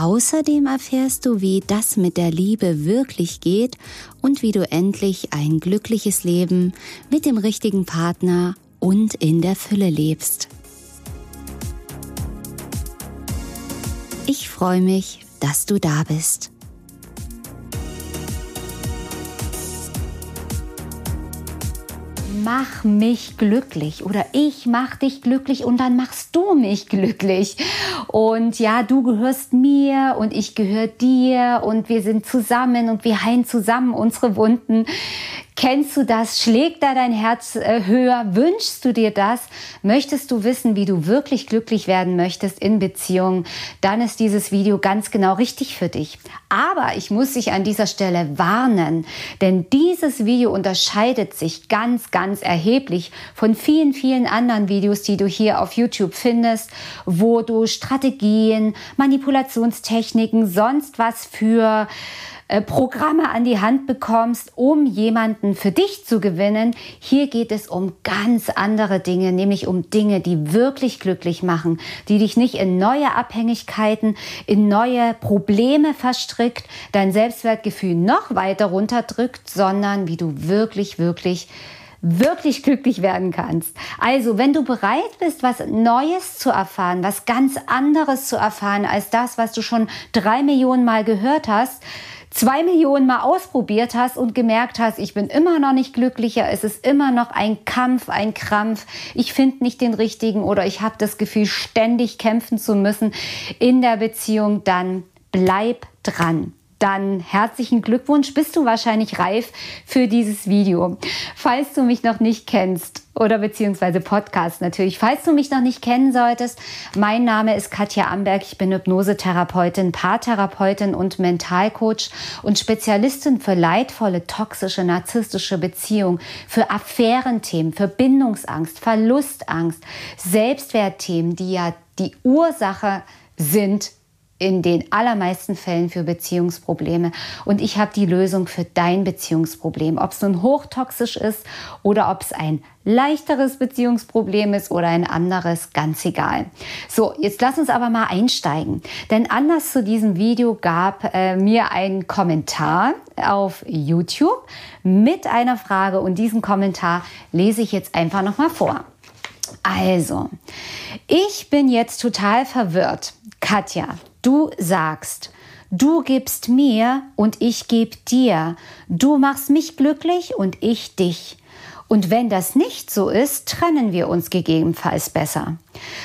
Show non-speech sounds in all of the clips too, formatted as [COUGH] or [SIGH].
Außerdem erfährst du, wie das mit der Liebe wirklich geht und wie du endlich ein glückliches Leben mit dem richtigen Partner und in der Fülle lebst. Ich freue mich, dass du da bist. Mach mich glücklich oder ich mach dich glücklich und dann machst du mich glücklich. Und ja, du gehörst mir und ich gehöre dir und wir sind zusammen und wir heilen zusammen unsere Wunden. Kennst du das? Schlägt da dein Herz äh, höher? Wünschst du dir das? Möchtest du wissen, wie du wirklich glücklich werden möchtest in Beziehungen? Dann ist dieses Video ganz genau richtig für dich. Aber ich muss dich an dieser Stelle warnen, denn dieses Video unterscheidet sich ganz, ganz erheblich von vielen, vielen anderen Videos, die du hier auf YouTube findest, wo du Strategien, Manipulationstechniken, sonst was für äh, Programme an die Hand bekommst, um jemanden für dich zu gewinnen. Hier geht es um ganz andere Dinge, nämlich um Dinge, die wirklich glücklich machen, die dich nicht in neue Abhängigkeiten, in neue Probleme verstrickt, dein Selbstwertgefühl noch weiter runterdrückt, sondern wie du wirklich, wirklich wirklich glücklich werden kannst. Also, wenn du bereit bist, was Neues zu erfahren, was ganz anderes zu erfahren als das, was du schon drei Millionen Mal gehört hast, zwei Millionen Mal ausprobiert hast und gemerkt hast, ich bin immer noch nicht glücklicher, es ist immer noch ein Kampf, ein Krampf, ich finde nicht den richtigen oder ich habe das Gefühl, ständig kämpfen zu müssen in der Beziehung, dann bleib dran dann herzlichen Glückwunsch. Bist du wahrscheinlich reif für dieses Video. Falls du mich noch nicht kennst oder beziehungsweise Podcast natürlich. Falls du mich noch nicht kennen solltest, mein Name ist Katja Amberg. Ich bin Hypnosetherapeutin, Paartherapeutin und Mentalcoach und Spezialistin für leidvolle, toxische, narzisstische Beziehungen, für Affärenthemen, für Bindungsangst, Verlustangst, Selbstwertthemen, die ja die Ursache sind in den allermeisten Fällen für Beziehungsprobleme. Und ich habe die Lösung für dein Beziehungsproblem. Ob es nun hochtoxisch ist oder ob es ein leichteres Beziehungsproblem ist oder ein anderes, ganz egal. So, jetzt lass uns aber mal einsteigen. Denn anders zu diesem Video gab äh, mir ein Kommentar auf YouTube mit einer Frage und diesen Kommentar lese ich jetzt einfach noch mal vor. Also, ich bin jetzt total verwirrt. Katja, Du sagst, du gibst mir und ich gebe dir. Du machst mich glücklich und ich dich. Und wenn das nicht so ist, trennen wir uns gegebenenfalls besser.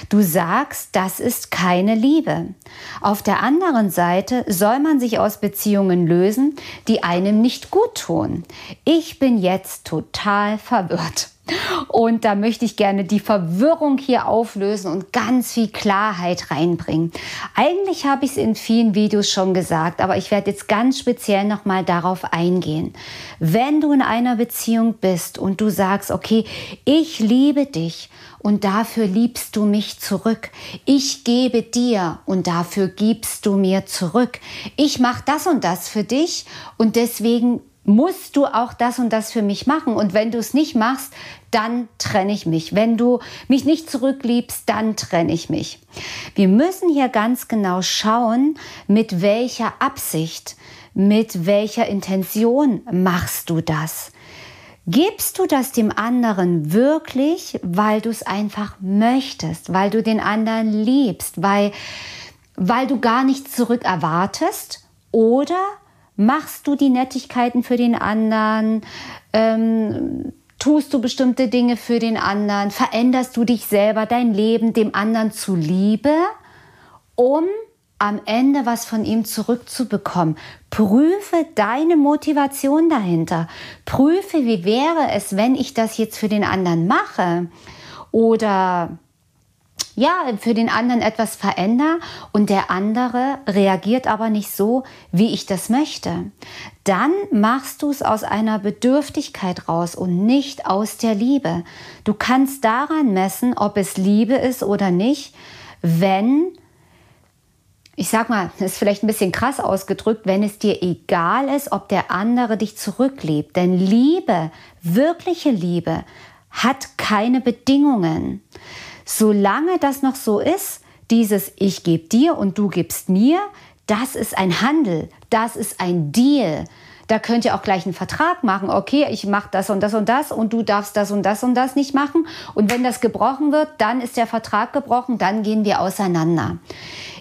Du sagst, das ist keine Liebe. Auf der anderen Seite soll man sich aus Beziehungen lösen, die einem nicht gut tun. Ich bin jetzt total verwirrt. Und da möchte ich gerne die Verwirrung hier auflösen und ganz viel Klarheit reinbringen. Eigentlich habe ich es in vielen Videos schon gesagt, aber ich werde jetzt ganz speziell nochmal darauf eingehen. Wenn du in einer Beziehung bist und du sagst, okay, ich liebe dich und dafür liebst du mich zurück. Ich gebe dir und dafür gibst du mir zurück. Ich mache das und das für dich und deswegen musst du auch das und das für mich machen. Und wenn du es nicht machst, dann trenne ich mich. Wenn du mich nicht zurückliebst, dann trenne ich mich. Wir müssen hier ganz genau schauen, mit welcher Absicht, mit welcher Intention machst du das. Gibst du das dem anderen wirklich, weil du es einfach möchtest, weil du den anderen liebst, weil, weil du gar nichts zurück erwartest? Oder Machst du die Nettigkeiten für den anderen? Ähm, tust du bestimmte Dinge für den anderen? Veränderst du dich selber, dein Leben dem anderen zuliebe, um am Ende was von ihm zurückzubekommen. Prüfe deine Motivation dahinter. Prüfe, wie wäre es, wenn ich das jetzt für den anderen mache? Oder ja, für den anderen etwas verändere und der andere reagiert aber nicht so, wie ich das möchte, dann machst du es aus einer Bedürftigkeit raus und nicht aus der Liebe. Du kannst daran messen, ob es Liebe ist oder nicht, wenn ich sag mal, das ist vielleicht ein bisschen krass ausgedrückt, wenn es dir egal ist, ob der andere dich zurückliebt. Denn Liebe, wirkliche Liebe, hat keine Bedingungen. Solange das noch so ist, dieses Ich gebe dir und du gibst mir, das ist ein Handel, das ist ein Deal. Da könnt ihr auch gleich einen Vertrag machen. Okay, ich mache das und das und das und du darfst das und das und das nicht machen. Und wenn das gebrochen wird, dann ist der Vertrag gebrochen, dann gehen wir auseinander.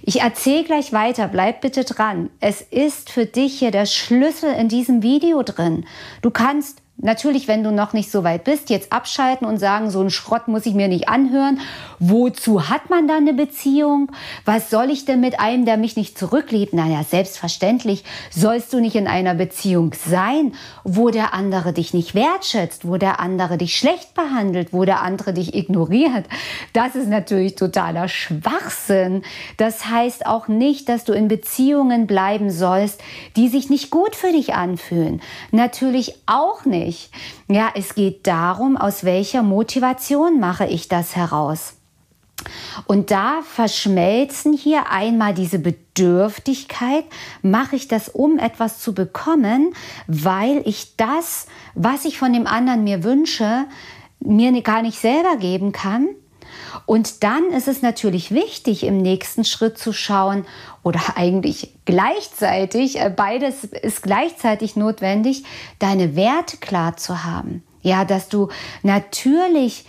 Ich erzähle gleich weiter, bleib bitte dran. Es ist für dich hier der Schlüssel in diesem Video drin. Du kannst Natürlich, wenn du noch nicht so weit bist, jetzt abschalten und sagen, so ein Schrott muss ich mir nicht anhören. Wozu hat man da eine Beziehung? Was soll ich denn mit einem, der mich nicht zurückliebt? Naja, selbstverständlich sollst du nicht in einer Beziehung sein, wo der andere dich nicht wertschätzt, wo der andere dich schlecht behandelt, wo der andere dich ignoriert. Das ist natürlich totaler Schwachsinn. Das heißt auch nicht, dass du in Beziehungen bleiben sollst, die sich nicht gut für dich anfühlen. Natürlich auch nicht nicht. Ja, es geht darum, aus welcher Motivation mache ich das heraus. Und da verschmelzen hier einmal diese Bedürftigkeit, mache ich das, um etwas zu bekommen, weil ich das, was ich von dem anderen mir wünsche, mir gar nicht selber geben kann und dann ist es natürlich wichtig, im nächsten Schritt zu schauen, oder eigentlich gleichzeitig, äh, beides ist gleichzeitig notwendig, deine Werte klar zu haben. Ja, dass du natürlich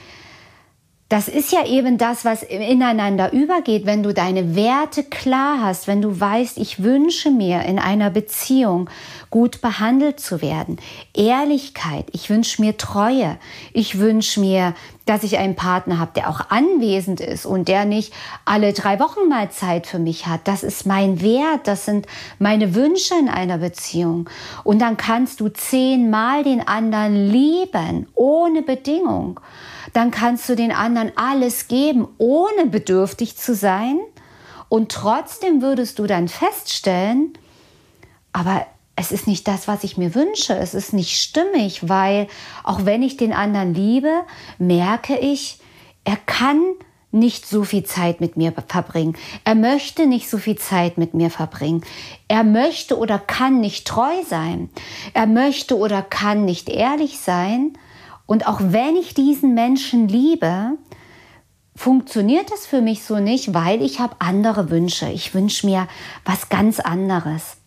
das ist ja eben das, was ineinander übergeht, wenn du deine Werte klar hast, wenn du weißt, ich wünsche mir in einer Beziehung gut behandelt zu werden, Ehrlichkeit, ich wünsche mir Treue, ich wünsche mir, dass ich einen Partner habe, der auch anwesend ist und der nicht alle drei Wochen mal Zeit für mich hat. Das ist mein Wert, das sind meine Wünsche in einer Beziehung. Und dann kannst du zehnmal den anderen lieben, ohne Bedingung dann kannst du den anderen alles geben, ohne bedürftig zu sein. Und trotzdem würdest du dann feststellen, aber es ist nicht das, was ich mir wünsche. Es ist nicht stimmig, weil auch wenn ich den anderen liebe, merke ich, er kann nicht so viel Zeit mit mir verbringen. Er möchte nicht so viel Zeit mit mir verbringen. Er möchte oder kann nicht treu sein. Er möchte oder kann nicht ehrlich sein. Und auch wenn ich diesen Menschen liebe, funktioniert es für mich so nicht, weil ich habe andere Wünsche. Ich wünsche mir was ganz anderes.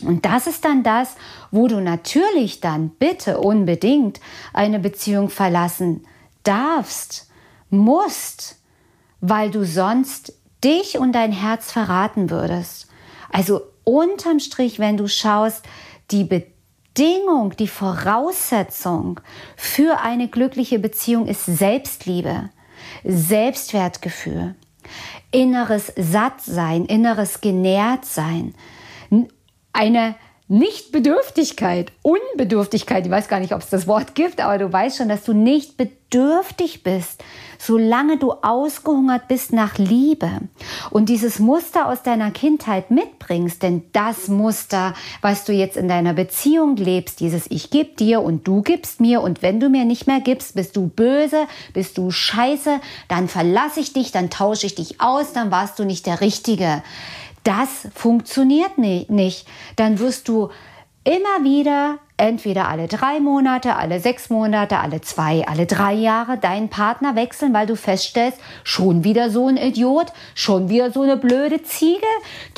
Und das ist dann das, wo du natürlich dann bitte unbedingt eine Beziehung verlassen darfst, musst, weil du sonst dich und dein Herz verraten würdest. Also unterm Strich, wenn du schaust, die Beziehung, Bedingung, die Voraussetzung für eine glückliche Beziehung ist Selbstliebe, Selbstwertgefühl, inneres Sattsein, inneres Genährtsein, eine Nichtbedürftigkeit, Unbedürftigkeit, ich weiß gar nicht, ob es das Wort gibt, aber du weißt schon, dass du nicht bedürftig bist, solange du ausgehungert bist nach Liebe und dieses Muster aus deiner Kindheit mitbringst, denn das Muster, was du jetzt in deiner Beziehung lebst, dieses Ich gebe dir und du gibst mir und wenn du mir nicht mehr gibst, bist du böse, bist du scheiße, dann verlasse ich dich, dann tausche ich dich aus, dann warst du nicht der Richtige das funktioniert nicht. Dann wirst du immer wieder entweder alle drei Monate, alle sechs Monate, alle zwei, alle drei Jahre deinen Partner wechseln, weil du feststellst, schon wieder so ein Idiot, schon wieder so eine blöde Ziege,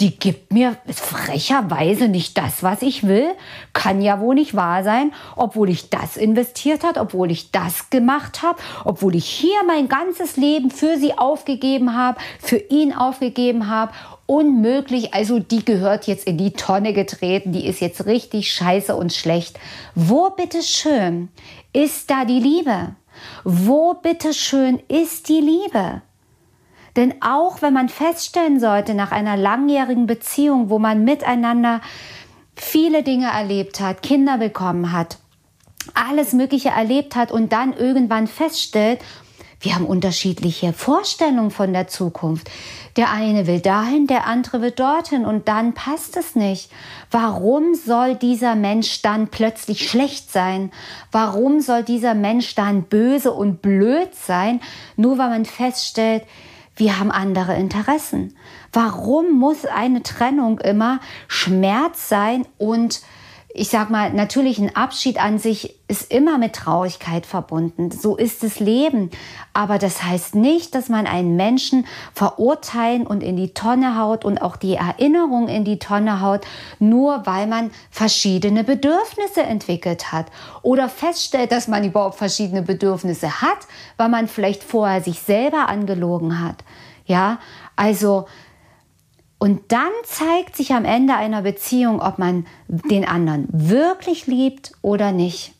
die gibt mir frecherweise nicht das, was ich will. Kann ja wohl nicht wahr sein, obwohl ich das investiert habe, obwohl ich das gemacht habe, obwohl ich hier mein ganzes Leben für sie aufgegeben habe, für ihn aufgegeben habe unmöglich. Also die gehört jetzt in die Tonne getreten. Die ist jetzt richtig scheiße und schlecht. Wo bitteschön ist da die Liebe? Wo bitteschön ist die Liebe? Denn auch wenn man feststellen sollte nach einer langjährigen Beziehung, wo man miteinander viele Dinge erlebt hat, Kinder bekommen hat, alles Mögliche erlebt hat und dann irgendwann feststellt, wir haben unterschiedliche Vorstellungen von der Zukunft. Der eine will dahin, der andere will dorthin und dann passt es nicht. Warum soll dieser Mensch dann plötzlich schlecht sein? Warum soll dieser Mensch dann böse und blöd sein, nur weil man feststellt, wir haben andere Interessen? Warum muss eine Trennung immer Schmerz sein und ich sag mal, natürlich ein Abschied an sich ist immer mit Traurigkeit verbunden. So ist das Leben. Aber das heißt nicht, dass man einen Menschen verurteilen und in die Tonne haut und auch die Erinnerung in die Tonne haut, nur weil man verschiedene Bedürfnisse entwickelt hat oder feststellt, dass man überhaupt verschiedene Bedürfnisse hat, weil man vielleicht vorher sich selber angelogen hat. Ja, also und dann zeigt sich am Ende einer Beziehung, ob man den anderen wirklich liebt oder nicht.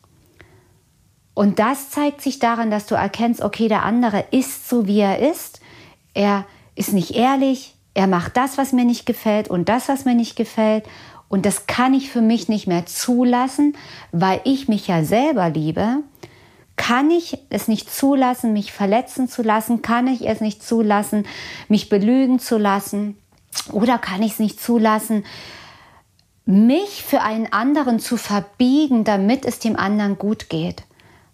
Und das zeigt sich daran, dass du erkennst, okay, der andere ist so, wie er ist. Er ist nicht ehrlich. Er macht das, was mir nicht gefällt und das, was mir nicht gefällt. Und das kann ich für mich nicht mehr zulassen, weil ich mich ja selber liebe. Kann ich es nicht zulassen, mich verletzen zu lassen? Kann ich es nicht zulassen, mich belügen zu lassen? Oder kann ich es nicht zulassen, mich für einen anderen zu verbiegen, damit es dem anderen gut geht?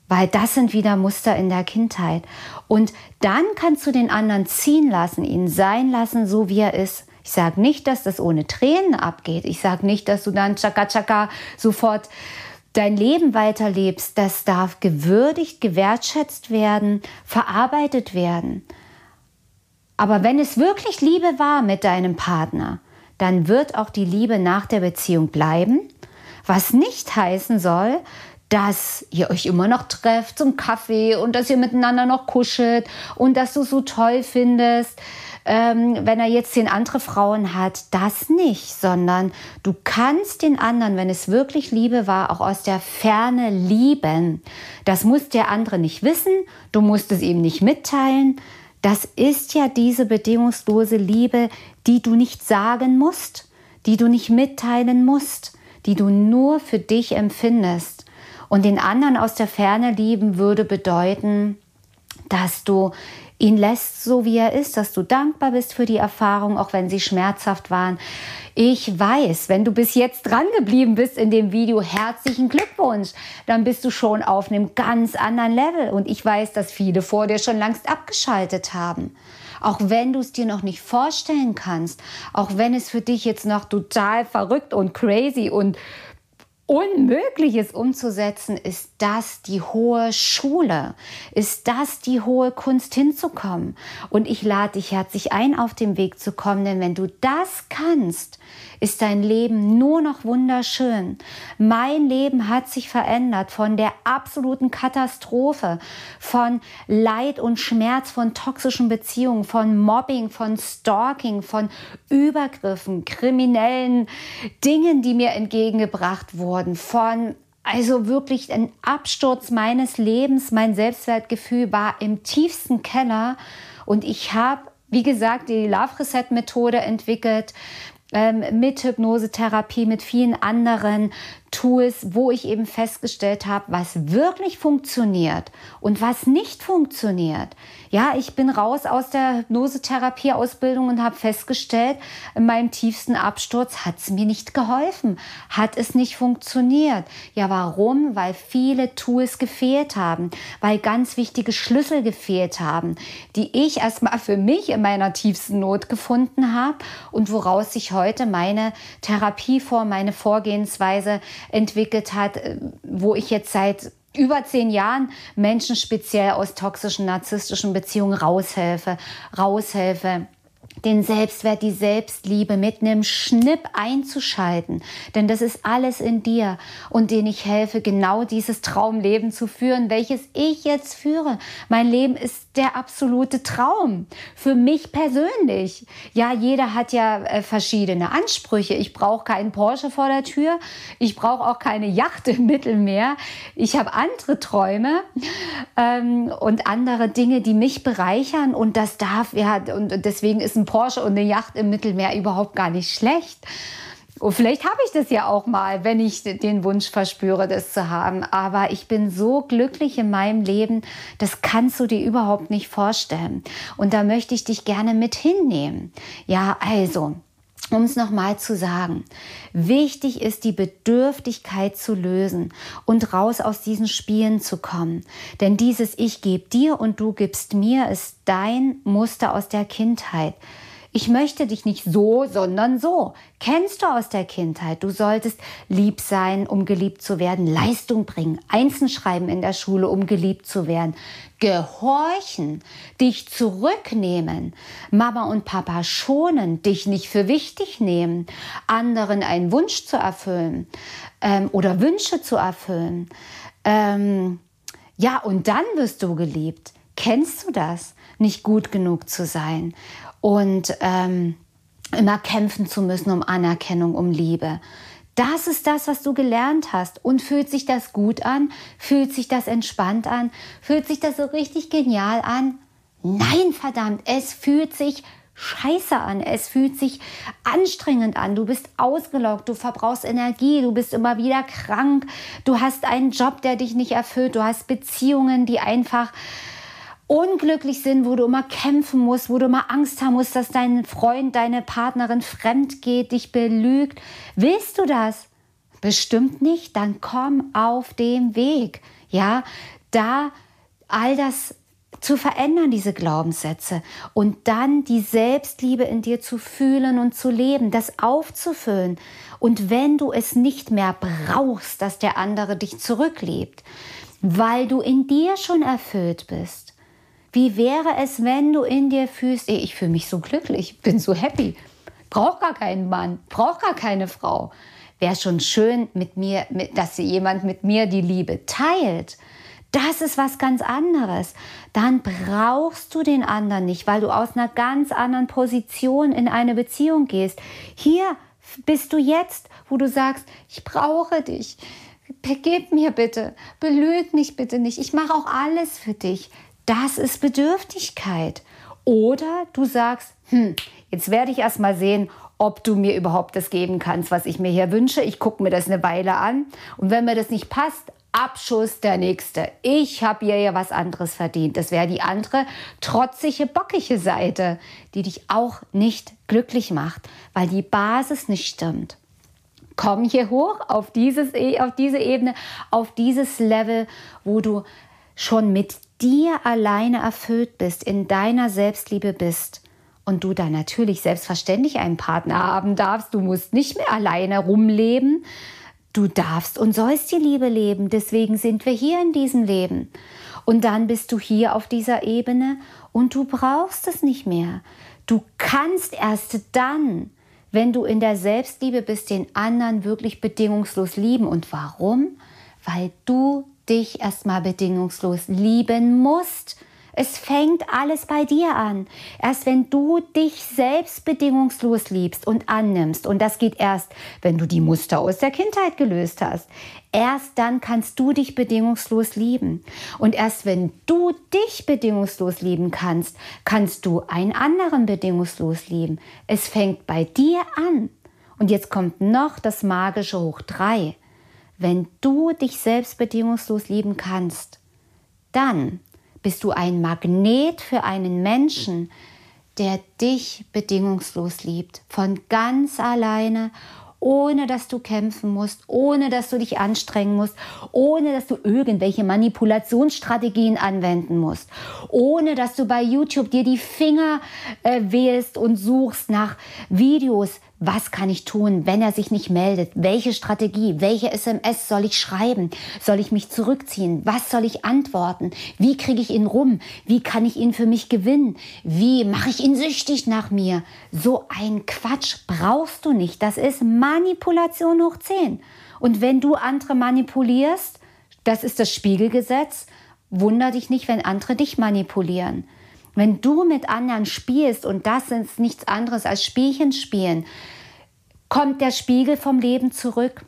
Weil das sind wieder Muster in der Kindheit. Und dann kannst du den anderen ziehen lassen, ihn sein lassen, so wie er ist. Ich sage nicht, dass das ohne Tränen abgeht. Ich sage nicht, dass du dann tschakka tschakka sofort dein Leben weiterlebst. Das darf gewürdigt, gewertschätzt werden, verarbeitet werden. Aber wenn es wirklich Liebe war mit deinem Partner, dann wird auch die Liebe nach der Beziehung bleiben, was nicht heißen soll, dass ihr euch immer noch trefft zum Kaffee und dass ihr miteinander noch kuschelt und dass du so toll findest, ähm, wenn er jetzt zehn andere Frauen hat, das nicht, sondern du kannst den anderen, wenn es wirklich Liebe war, auch aus der Ferne lieben. Das muss der andere nicht wissen, du musst es ihm nicht mitteilen, das ist ja diese bedingungslose Liebe, die du nicht sagen musst, die du nicht mitteilen musst, die du nur für dich empfindest. Und den anderen aus der Ferne lieben würde bedeuten, dass du ihn lässt so, wie er ist, dass du dankbar bist für die Erfahrung, auch wenn sie schmerzhaft waren. Ich weiß, wenn du bis jetzt dran geblieben bist in dem Video, herzlichen Glückwunsch. Dann bist du schon auf einem ganz anderen Level. Und ich weiß, dass viele vor dir schon längst abgeschaltet haben. Auch wenn du es dir noch nicht vorstellen kannst, auch wenn es für dich jetzt noch total verrückt und crazy und Unmögliches umzusetzen, ist das die hohe Schule? Ist das die hohe Kunst hinzukommen? Und ich lade dich herzlich ein, auf den Weg zu kommen, denn wenn du das kannst, ist dein Leben nur noch wunderschön. Mein Leben hat sich verändert von der absoluten Katastrophe, von Leid und Schmerz, von toxischen Beziehungen, von Mobbing, von Stalking, von Übergriffen, kriminellen Dingen, die mir entgegengebracht wurden, von also wirklich ein Absturz meines Lebens. Mein Selbstwertgefühl war im tiefsten Keller und ich habe wie gesagt, die Love Reset Methode entwickelt, ähm, mit Hypnosetherapie, mit vielen anderen Tools, wo ich eben festgestellt habe, was wirklich funktioniert und was nicht funktioniert. Ja, ich bin raus aus der Hypnosetherapie-Ausbildung und habe festgestellt, in meinem tiefsten Absturz hat es mir nicht geholfen, hat es nicht funktioniert. Ja, warum? Weil viele Tools gefehlt haben, weil ganz wichtige Schlüssel gefehlt haben, die ich erstmal für mich in meiner tiefsten Not gefunden habe und woraus sich heute meine Therapieform, meine Vorgehensweise entwickelt hat, äh, wo ich jetzt seit über zehn Jahren Menschen speziell aus toxischen, narzisstischen Beziehungen raushelfe, raushelfe den Selbstwert, die Selbstliebe mit einem Schnipp einzuschalten. Denn das ist alles in dir und denen ich helfe, genau dieses Traumleben zu führen, welches ich jetzt führe. Mein Leben ist der absolute Traum für mich persönlich. Ja, jeder hat ja äh, verschiedene Ansprüche. Ich brauche keinen Porsche vor der Tür. Ich brauche auch keine Yacht im Mittelmeer. Ich habe andere Träume ähm, und andere Dinge, die mich bereichern. Und das darf, ja, und deswegen ist ein Porsche und eine Yacht im Mittelmeer überhaupt gar nicht schlecht. Und vielleicht habe ich das ja auch mal, wenn ich den Wunsch verspüre, das zu haben. Aber ich bin so glücklich in meinem Leben, das kannst du dir überhaupt nicht vorstellen. Und da möchte ich dich gerne mit hinnehmen. Ja, also, um es nochmal zu sagen, wichtig ist die Bedürftigkeit zu lösen und raus aus diesen Spielen zu kommen. Denn dieses Ich gebe dir und du gibst mir ist dein Muster aus der Kindheit. Ich möchte dich nicht so, sondern so. Kennst du aus der Kindheit. Du solltest lieb sein, um geliebt zu werden, Leistung bringen, Einsen schreiben in der Schule, um geliebt zu werden, gehorchen, dich zurücknehmen, Mama und Papa schonen, dich nicht für wichtig nehmen, anderen einen Wunsch zu erfüllen ähm, oder Wünsche zu erfüllen. Ähm, ja, und dann wirst du geliebt. Kennst du das? Nicht gut genug zu sein und ähm, immer kämpfen zu müssen um Anerkennung, um Liebe. Das ist das, was du gelernt hast. Und fühlt sich das gut an? Fühlt sich das entspannt an? Fühlt sich das so richtig genial an? Nein, verdammt, es fühlt sich scheiße an. Es fühlt sich anstrengend an. Du bist ausgelockt, du verbrauchst Energie, du bist immer wieder krank, du hast einen Job, der dich nicht erfüllt, du hast Beziehungen, die einfach unglücklich sind, wo du immer kämpfen musst, wo du immer Angst haben musst, dass dein Freund, deine Partnerin fremd geht, dich belügt. Willst du das? Bestimmt nicht. Dann komm auf dem Weg. Ja, da all das zu verändern, diese Glaubenssätze und dann die Selbstliebe in dir zu fühlen und zu leben, das aufzufüllen. Und wenn du es nicht mehr brauchst, dass der andere dich zurückliebt, weil du in dir schon erfüllt bist, wie wäre es, wenn du in dir fühlst, ey, ich fühle mich so glücklich, bin so happy, brauche gar keinen Mann, brauche gar keine Frau. Wäre schon schön, mit mir, mit, dass jemand mit mir die Liebe teilt. Das ist was ganz anderes. Dann brauchst du den anderen nicht, weil du aus einer ganz anderen Position in eine Beziehung gehst. Hier bist du jetzt, wo du sagst, ich brauche dich. Gib mir bitte, belüg mich bitte nicht. Ich mache auch alles für dich. Das ist Bedürftigkeit. Oder du sagst, hm, jetzt werde ich erst mal sehen, ob du mir überhaupt das geben kannst, was ich mir hier wünsche. Ich gucke mir das eine Weile an. Und wenn mir das nicht passt, Abschuss der nächste. Ich habe ihr ja was anderes verdient. Das wäre die andere trotzige, bockige Seite, die dich auch nicht glücklich macht, weil die Basis nicht stimmt. Komm hier hoch auf, dieses, e, auf diese Ebene, auf dieses Level, wo du schon mit dir alleine erfüllt bist, in deiner Selbstliebe bist und du dann natürlich selbstverständlich einen Partner haben darfst, du musst nicht mehr alleine rumleben, du darfst und sollst die Liebe leben, deswegen sind wir hier in diesem Leben. Und dann bist du hier auf dieser Ebene und du brauchst es nicht mehr. Du kannst erst dann, wenn du in der Selbstliebe bist, den anderen wirklich bedingungslos lieben. Und warum? Weil du dich erstmal bedingungslos lieben musst. Es fängt alles bei dir an. Erst wenn du dich selbst bedingungslos liebst und annimmst, und das geht erst, wenn du die Muster aus der Kindheit gelöst hast, erst dann kannst du dich bedingungslos lieben. Und erst wenn du dich bedingungslos lieben kannst, kannst du einen anderen bedingungslos lieben. Es fängt bei dir an. Und jetzt kommt noch das magische Hoch 3. Wenn du dich selbst bedingungslos lieben kannst, dann bist du ein Magnet für einen Menschen, der dich bedingungslos liebt, von ganz alleine ohne dass du kämpfen musst, ohne dass du dich anstrengen musst, ohne dass du irgendwelche Manipulationsstrategien anwenden musst, ohne dass du bei YouTube dir die Finger äh, wählst und suchst nach Videos, was kann ich tun, wenn er sich nicht meldet? Welche Strategie, welche SMS soll ich schreiben? Soll ich mich zurückziehen? Was soll ich antworten? Wie kriege ich ihn rum? Wie kann ich ihn für mich gewinnen? Wie mache ich ihn süchtig nach mir? So ein Quatsch brauchst du nicht. Das ist Manipulation hoch 10. Und wenn du andere manipulierst, das ist das Spiegelgesetz, wunder dich nicht, wenn andere dich manipulieren. Wenn du mit anderen spielst, und das ist nichts anderes als Spielchen spielen, kommt der Spiegel vom Leben zurück,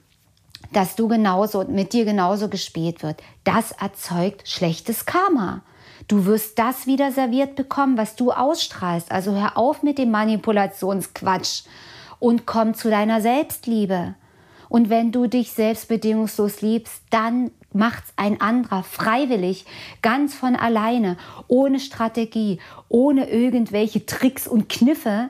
dass du genauso, mit dir genauso gespielt wird. Das erzeugt schlechtes Karma. Du wirst das wieder serviert bekommen, was du ausstrahlst. Also hör auf mit dem Manipulationsquatsch und komm zu deiner Selbstliebe. Und wenn du dich selbst bedingungslos liebst, dann macht's ein anderer freiwillig, ganz von alleine, ohne Strategie, ohne irgendwelche Tricks und Kniffe.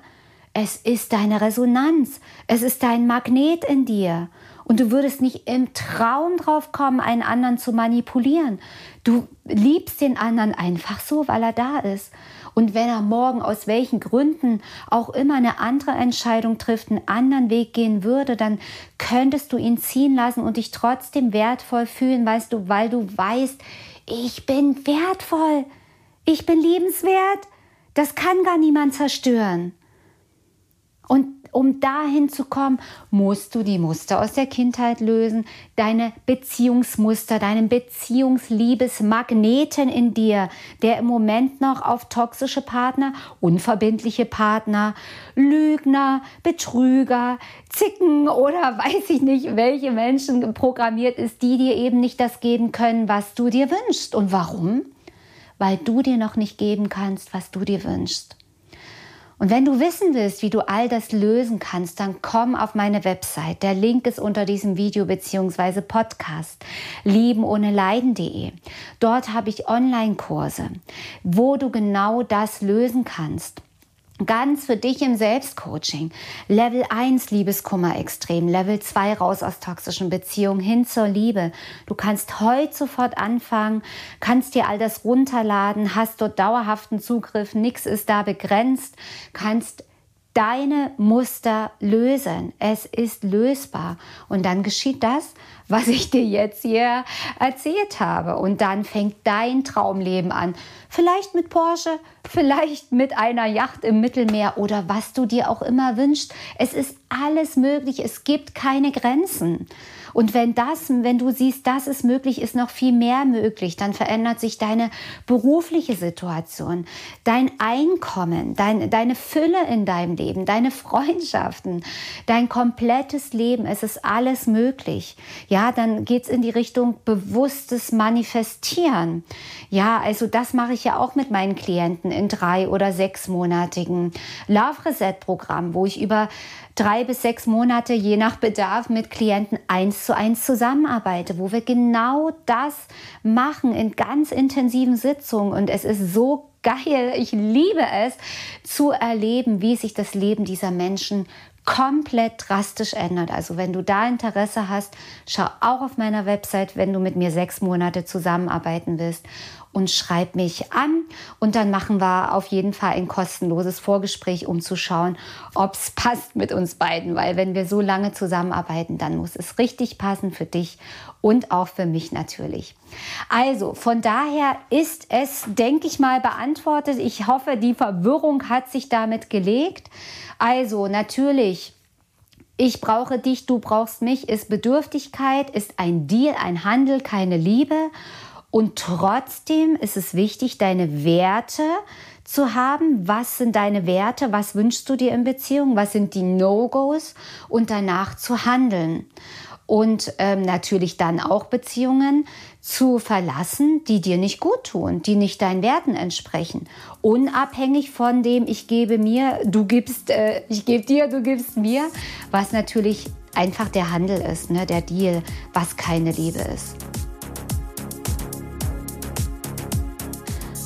Es ist deine Resonanz, es ist dein Magnet in dir. Und du würdest nicht im Traum drauf kommen, einen anderen zu manipulieren. Du liebst den anderen einfach so, weil er da ist. Und wenn er morgen aus welchen Gründen auch immer eine andere Entscheidung trifft, einen anderen Weg gehen würde, dann könntest du ihn ziehen lassen und dich trotzdem wertvoll fühlen, weißt du, weil du weißt, ich bin wertvoll, ich bin liebenswert, das kann gar niemand zerstören. Und um dahin zu kommen, musst du die Muster aus der Kindheit lösen, deine Beziehungsmuster, deinen Beziehungsliebesmagneten in dir, der im Moment noch auf toxische Partner, unverbindliche Partner, Lügner, Betrüger, Zicken oder [LAUGHS] weiß ich nicht, welche Menschen programmiert ist, die dir eben nicht das geben können, was du dir wünschst. Und warum? Weil du dir noch nicht geben kannst, was du dir wünschst. Und wenn du wissen willst, wie du all das lösen kannst, dann komm auf meine Website. Der Link ist unter diesem Video bzw. Podcast liebenohneleiden.de. Dort habe ich Online-Kurse, wo du genau das lösen kannst ganz für dich im Selbstcoaching. Level 1 Liebeskummer extrem, Level 2 raus aus toxischen Beziehungen hin zur Liebe. Du kannst heute sofort anfangen, kannst dir all das runterladen, hast dort dauerhaften Zugriff, nichts ist da begrenzt, kannst deine Muster lösen. Es ist lösbar. Und dann geschieht das, was ich dir jetzt hier erzählt habe. Und dann fängt dein Traumleben an. Vielleicht mit Porsche, vielleicht mit einer Yacht im Mittelmeer oder was du dir auch immer wünschst. Es ist alles möglich. Es gibt keine Grenzen. Und wenn das, wenn du siehst, das ist möglich, ist noch viel mehr möglich, dann verändert sich deine berufliche Situation, dein Einkommen, dein, deine Fülle in deinem Leben, deine Freundschaften, dein komplettes Leben. Es ist alles möglich. Ja, dann geht es in die Richtung bewusstes Manifestieren. Ja, also das mache ich ja auch mit meinen Klienten in drei oder sechsmonatigen Love Reset Programm, wo ich über drei bis sechs Monate je nach Bedarf mit Klienten eins zu eins zusammenarbeite, wo wir genau das machen in ganz intensiven Sitzungen. Und es ist so geil, ich liebe es zu erleben, wie sich das Leben dieser Menschen komplett drastisch ändert. Also wenn du da Interesse hast, schau auch auf meiner Website, wenn du mit mir sechs Monate zusammenarbeiten willst und schreib mich an und dann machen wir auf jeden Fall ein kostenloses Vorgespräch, um zu schauen, ob es passt mit uns beiden, weil wenn wir so lange zusammenarbeiten, dann muss es richtig passen für dich und auch für mich natürlich. Also von daher ist es, denke ich mal, beantwortet. Ich hoffe, die Verwirrung hat sich damit gelegt. Also natürlich ich brauche dich, du brauchst mich, ist Bedürftigkeit, ist ein Deal, ein Handel, keine Liebe. Und trotzdem ist es wichtig, deine Werte zu haben. Was sind deine Werte? Was wünschst du dir in Beziehung? Was sind die No-Gos? Und danach zu handeln. Und ähm, natürlich dann auch Beziehungen zu verlassen, die dir nicht gut tun, die nicht deinen Werten entsprechen. Unabhängig von dem, ich gebe mir, du gibst, äh, ich gebe dir, du gibst mir, was natürlich einfach der Handel ist, ne, der Deal, was keine Liebe ist.